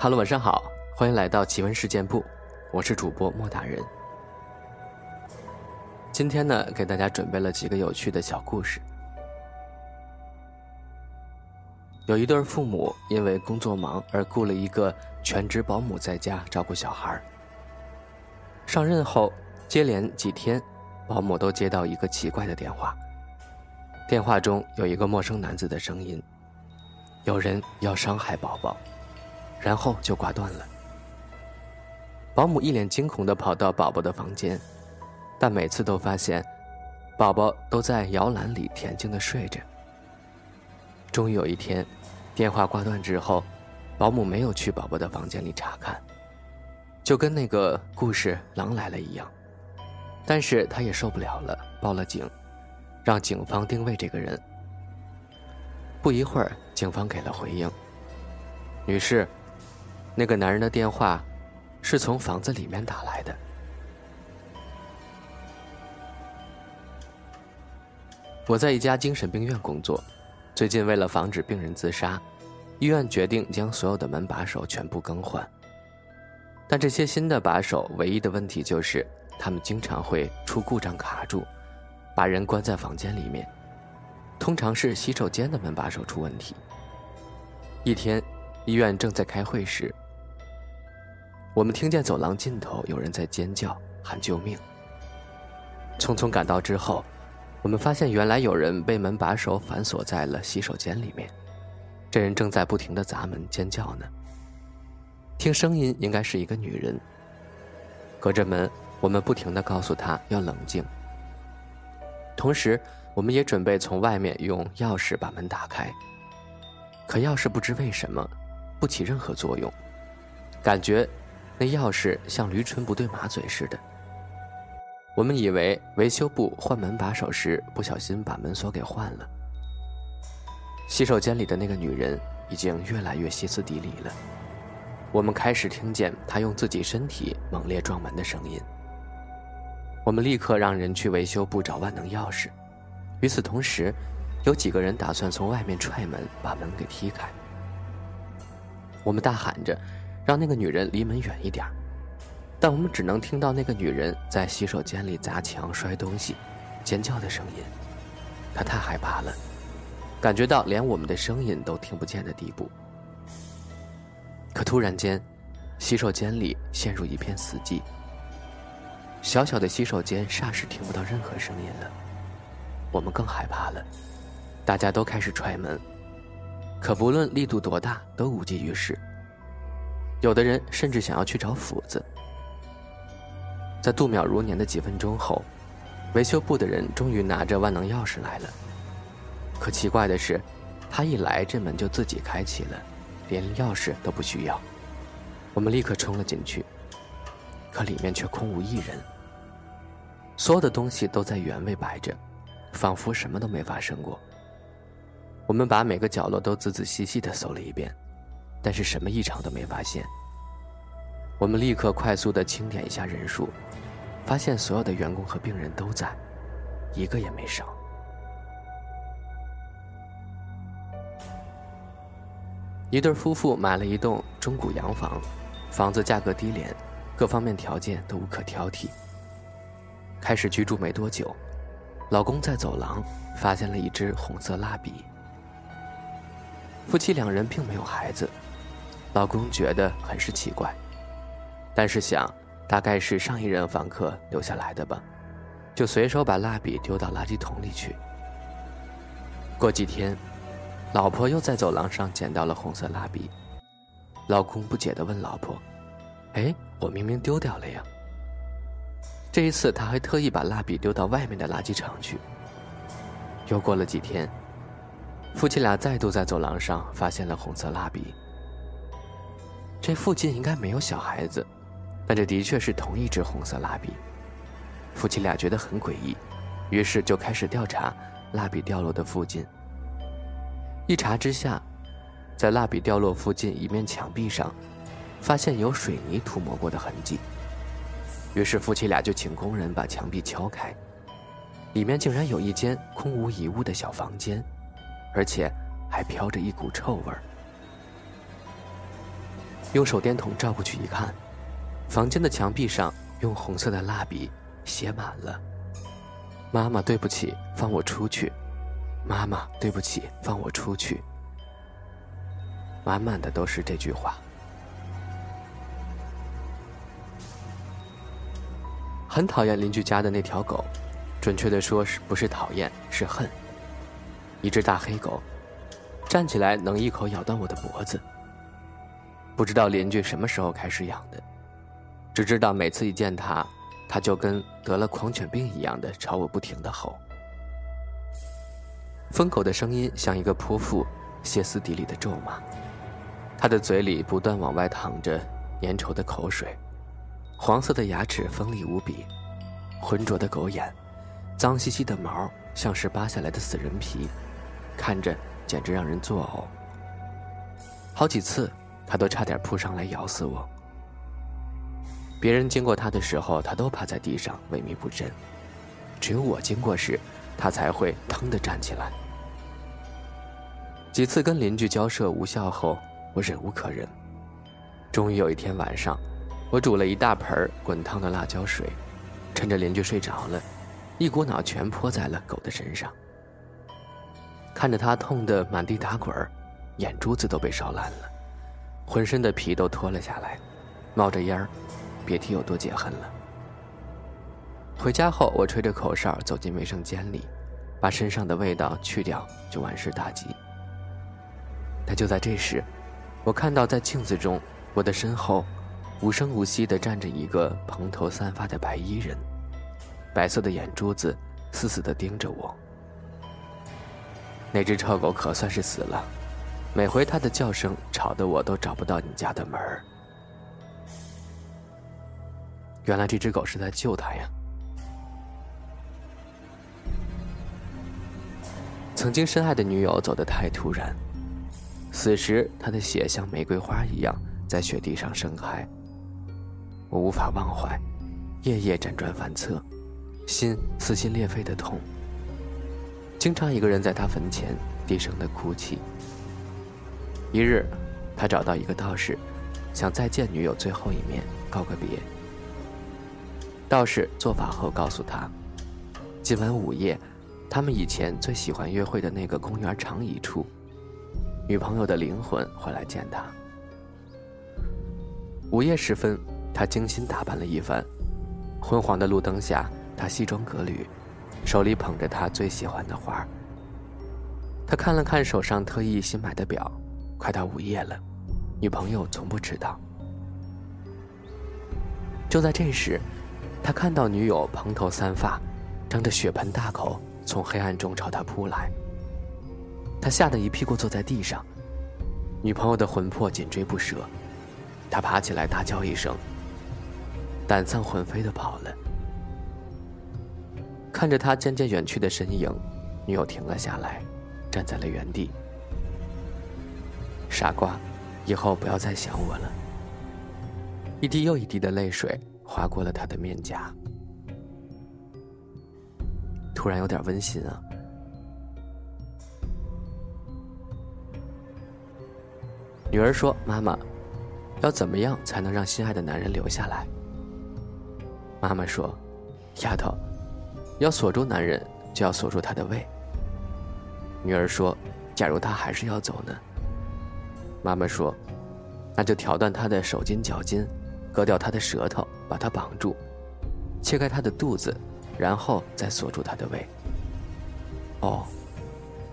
哈喽，晚上好，欢迎来到奇闻事件部，我是主播莫大人。今天呢，给大家准备了几个有趣的小故事。有一对父母因为工作忙而雇了一个全职保姆在家照顾小孩。上任后，接连几天，保姆都接到一个奇怪的电话。电话中有一个陌生男子的声音，有人要伤害宝宝。然后就挂断了。保姆一脸惊恐地跑到宝宝的房间，但每次都发现，宝宝都在摇篮里恬静地睡着。终于有一天，电话挂断之后，保姆没有去宝宝的房间里查看，就跟那个故事《狼来了》一样。但是他也受不了了，报了警，让警方定位这个人。不一会儿，警方给了回应：“女士。”那个男人的电话是从房子里面打来的。我在一家精神病院工作，最近为了防止病人自杀，医院决定将所有的门把手全部更换。但这些新的把手唯一的问题就是，他们经常会出故障卡住，把人关在房间里面。通常是洗手间的门把手出问题。一天，医院正在开会时。我们听见走廊尽头有人在尖叫喊救命。匆匆赶到之后，我们发现原来有人被门把手反锁在了洗手间里面，这人正在不停的砸门尖叫呢。听声音应该是一个女人。隔着门，我们不停的告诉她要冷静。同时，我们也准备从外面用钥匙把门打开。可钥匙不知为什么不起任何作用，感觉。那钥匙像驴唇不对马嘴似的。我们以为维修部换门把手时不小心把门锁给换了。洗手间里的那个女人已经越来越歇斯底里了。我们开始听见她用自己身体猛烈撞门的声音。我们立刻让人去维修部找万能钥匙。与此同时，有几个人打算从外面踹门，把门给踢开。我们大喊着。让那个女人离门远一点但我们只能听到那个女人在洗手间里砸墙、摔东西、尖叫的声音。她太害怕了，感觉到连我们的声音都听不见的地步。可突然间，洗手间里陷入一片死寂。小小的洗手间霎时听不到任何声音了。我们更害怕了，大家都开始踹门，可不论力度多大，都无济于事。有的人甚至想要去找斧子。在度秒如年的几分钟后，维修部的人终于拿着万能钥匙来了。可奇怪的是，他一来，这门就自己开启了，连钥匙都不需要。我们立刻冲了进去，可里面却空无一人。所有的东西都在原位摆着，仿佛什么都没发生过。我们把每个角落都仔仔细细地搜了一遍。但是什么异常都没发现。我们立刻快速的清点一下人数，发现所有的员工和病人都在，一个也没少。一对夫妇买了一栋中古洋房，房子价格低廉，各方面条件都无可挑剔。开始居住没多久，老公在走廊发现了一支红色蜡笔。夫妻两人并没有孩子。老公觉得很是奇怪，但是想，大概是上一任房客留下来的吧，就随手把蜡笔丢到垃圾桶里去。过几天，老婆又在走廊上捡到了红色蜡笔，老公不解地问老婆：“哎，我明明丢掉了呀。”这一次他还特意把蜡笔丢到外面的垃圾场去。又过了几天，夫妻俩再度在走廊上发现了红色蜡笔。这附近应该没有小孩子，但这的确是同一支红色蜡笔。夫妻俩觉得很诡异，于是就开始调查蜡笔掉落的附近。一查之下，在蜡笔掉落附近一面墙壁上，发现有水泥涂抹过的痕迹。于是夫妻俩就请工人把墙壁敲开，里面竟然有一间空无一物的小房间，而且还飘着一股臭味儿。用手电筒照过去一看，房间的墙壁上用红色的蜡笔写满了：“妈妈，对不起，放我出去。”“妈妈，对不起，放我出去。”满满的都是这句话。很讨厌邻居家的那条狗，准确的说是不是讨厌是恨。一只大黑狗，站起来能一口咬断我的脖子。不知道邻居什么时候开始养的，只知道每次一见它，它就跟得了狂犬病一样的朝我不停的吼。疯狗的声音像一个泼妇歇斯底里的咒骂，它的嘴里不断往外淌着粘稠的口水，黄色的牙齿锋利无比，浑浊的狗眼，脏兮兮的毛像是扒下来的死人皮，看着简直让人作呕。好几次。他都差点扑上来咬死我。别人经过他的时候，他都趴在地上萎靡不振；只有我经过时，他才会腾地站起来。几次跟邻居交涉无效后，我忍无可忍。终于有一天晚上，我煮了一大盆滚烫的辣椒水，趁着邻居睡着了，一股脑全泼在了狗的身上。看着它痛得满地打滚眼珠子都被烧烂了。浑身的皮都脱了下来，冒着烟儿，别提有多解恨了。回家后，我吹着口哨走进卫生间里，把身上的味道去掉，就万事大吉。但就在这时，我看到在镜子中，我的身后，无声无息地站着一个蓬头散发的白衣人，白色的眼珠子死死地盯着我。那只臭狗可算是死了。每回它的叫声吵得我都找不到你家的门儿。原来这只狗是在救它呀！曾经深爱的女友走得太突然，死时她的血像玫瑰花一样在雪地上盛开。我无法忘怀，夜夜辗转反侧，心撕心裂肺的痛。经常一个人在她坟前低声的哭泣。一日，他找到一个道士，想再见女友最后一面，告个别。道士做法后告诉他，今晚午夜，他们以前最喜欢约会的那个公园长椅处，女朋友的灵魂会来见他。午夜时分，他精心打扮了一番，昏黄的路灯下，他西装革履，手里捧着他最喜欢的花。他看了看手上特意新买的表。快到午夜了，女朋友从不迟到。就在这时，他看到女友蓬头散发，张着血盆大口从黑暗中朝他扑来。他吓得一屁股坐在地上，女朋友的魂魄紧追不舍。他爬起来大叫一声，胆丧魂飞的跑了。看着他渐渐远去的身影，女友停了下来，站在了原地。傻瓜，以后不要再想我了。一滴又一滴的泪水划过了他的面颊，突然有点温馨啊。女儿说：“妈妈，要怎么样才能让心爱的男人留下来？”妈妈说：“丫头，要锁住男人，就要锁住他的胃。”女儿说：“假如他还是要走呢？”妈妈说：“那就挑断他的手筋脚筋，割掉他的舌头，把他绑住，切开他的肚子，然后再锁住他的胃。”哦，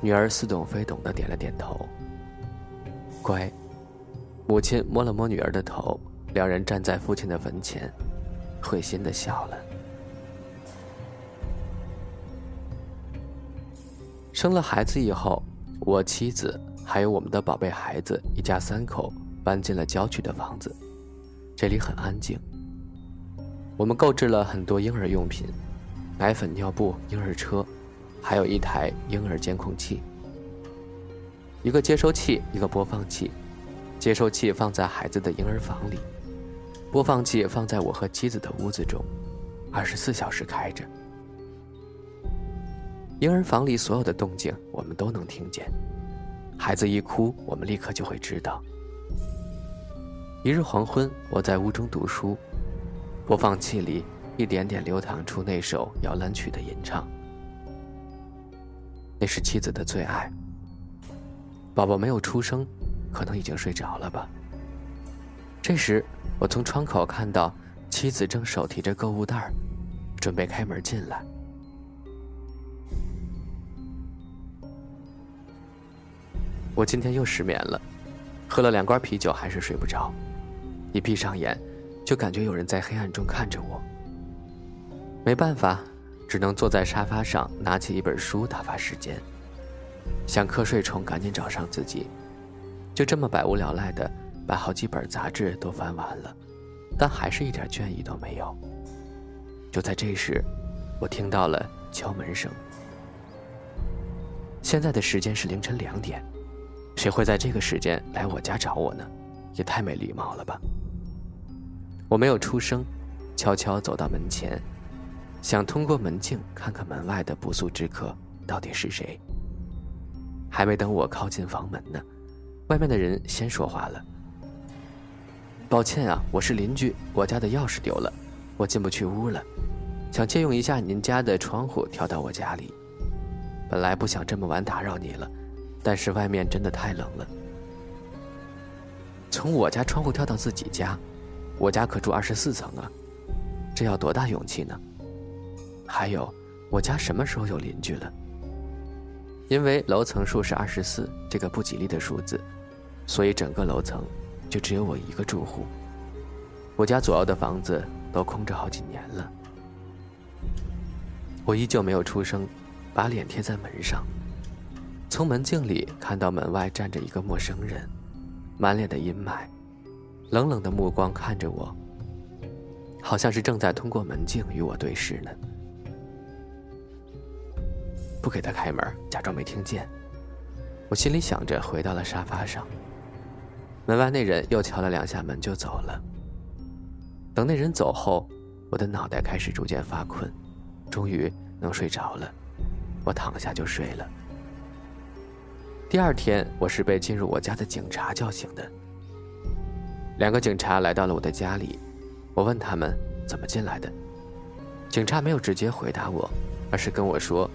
女儿似懂非懂的点了点头。乖，母亲摸了摸女儿的头，两人站在父亲的坟前，会心的笑了。生了孩子以后，我妻子。还有我们的宝贝孩子，一家三口搬进了郊区的房子，这里很安静。我们购置了很多婴儿用品，奶粉、尿布、婴儿车，还有一台婴儿监控器，一个接收器，一个播放器。接收器放在孩子的婴儿房里，播放器放在我和妻子的屋子中，二十四小时开着。婴儿房里所有的动静，我们都能听见。孩子一哭，我们立刻就会知道。一日黄昏，我在屋中读书，播放器里一点点流淌出那首摇篮曲的吟唱，那是妻子的最爱。宝宝没有出生，可能已经睡着了吧。这时，我从窗口看到妻子正手提着购物袋准备开门进来。我今天又失眠了，喝了两罐啤酒还是睡不着。一闭上眼，就感觉有人在黑暗中看着我。没办法，只能坐在沙发上，拿起一本书打发时间。想瞌睡虫，赶紧找上自己，就这么百无聊赖的把好几本杂志都翻完了，但还是一点倦意都没有。就在这时，我听到了敲门声。现在的时间是凌晨两点，谁会在这个时间来我家找我呢？也太没礼貌了吧！我没有出声，悄悄走到门前，想通过门镜看看门外的不速之客到底是谁。还没等我靠近房门呢，外面的人先说话了：“抱歉啊，我是邻居，我家的钥匙丢了，我进不去屋了，想借用一下您家的窗户跳到我家里。本来不想这么晚打扰你了，但是外面真的太冷了。从我家窗户跳到自己家。”我家可住二十四层啊，这要多大勇气呢？还有，我家什么时候有邻居了？因为楼层数是二十四这个不吉利的数字，所以整个楼层就只有我一个住户。我家左右的房子都空着好几年了。我依旧没有出声，把脸贴在门上，从门镜里看到门外站着一个陌生人，满脸的阴霾。冷冷的目光看着我，好像是正在通过门镜与我对视呢。不给他开门，假装没听见。我心里想着，回到了沙发上。门外那人又敲了两下门就走了。等那人走后，我的脑袋开始逐渐发困，终于能睡着了。我躺下就睡了。第二天，我是被进入我家的警察叫醒的。两个警察来到了我的家里，我问他们怎么进来的。警察没有直接回答我，而是跟我说，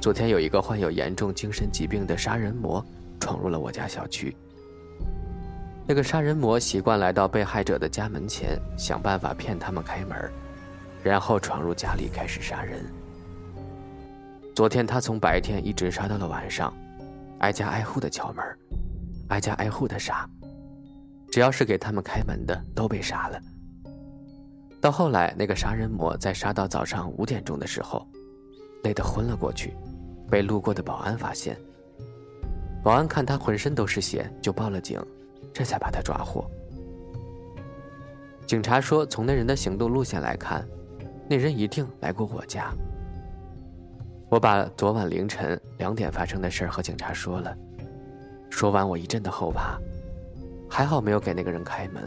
昨天有一个患有严重精神疾病的杀人魔闯入了我家小区。那个杀人魔习惯来到被害者的家门前，想办法骗他们开门，然后闯入家里开始杀人。昨天他从白天一直杀到了晚上，挨家挨户的敲门，挨家挨户的杀。只要是给他们开门的，都被杀了。到后来，那个杀人魔在杀到早上五点钟的时候，累得昏了过去，被路过的保安发现。保安看他浑身都是血，就报了警，这才把他抓获。警察说，从那人的行动路线来看，那人一定来过我家。我把昨晚凌晨两点发生的事和警察说了，说完我一阵的后怕。还好没有给那个人开门，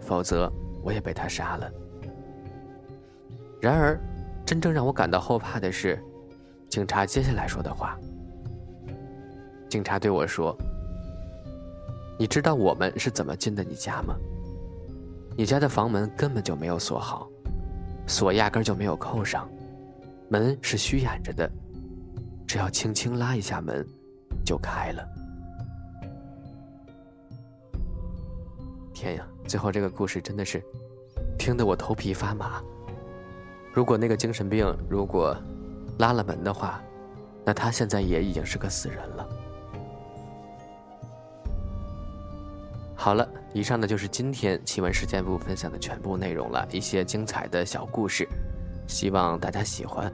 否则我也被他杀了。然而，真正让我感到后怕的是，警察接下来说的话。警察对我说：“你知道我们是怎么进的你家吗？你家的房门根本就没有锁好，锁压根就没有扣上，门是虚掩着的，只要轻轻拉一下门，就开了。”天呀！最后这个故事真的是听得我头皮发麻。如果那个精神病如果拉了门的话，那他现在也已经是个死人了。好了，以上呢就是今天奇闻事件部分享的全部内容了，一些精彩的小故事，希望大家喜欢。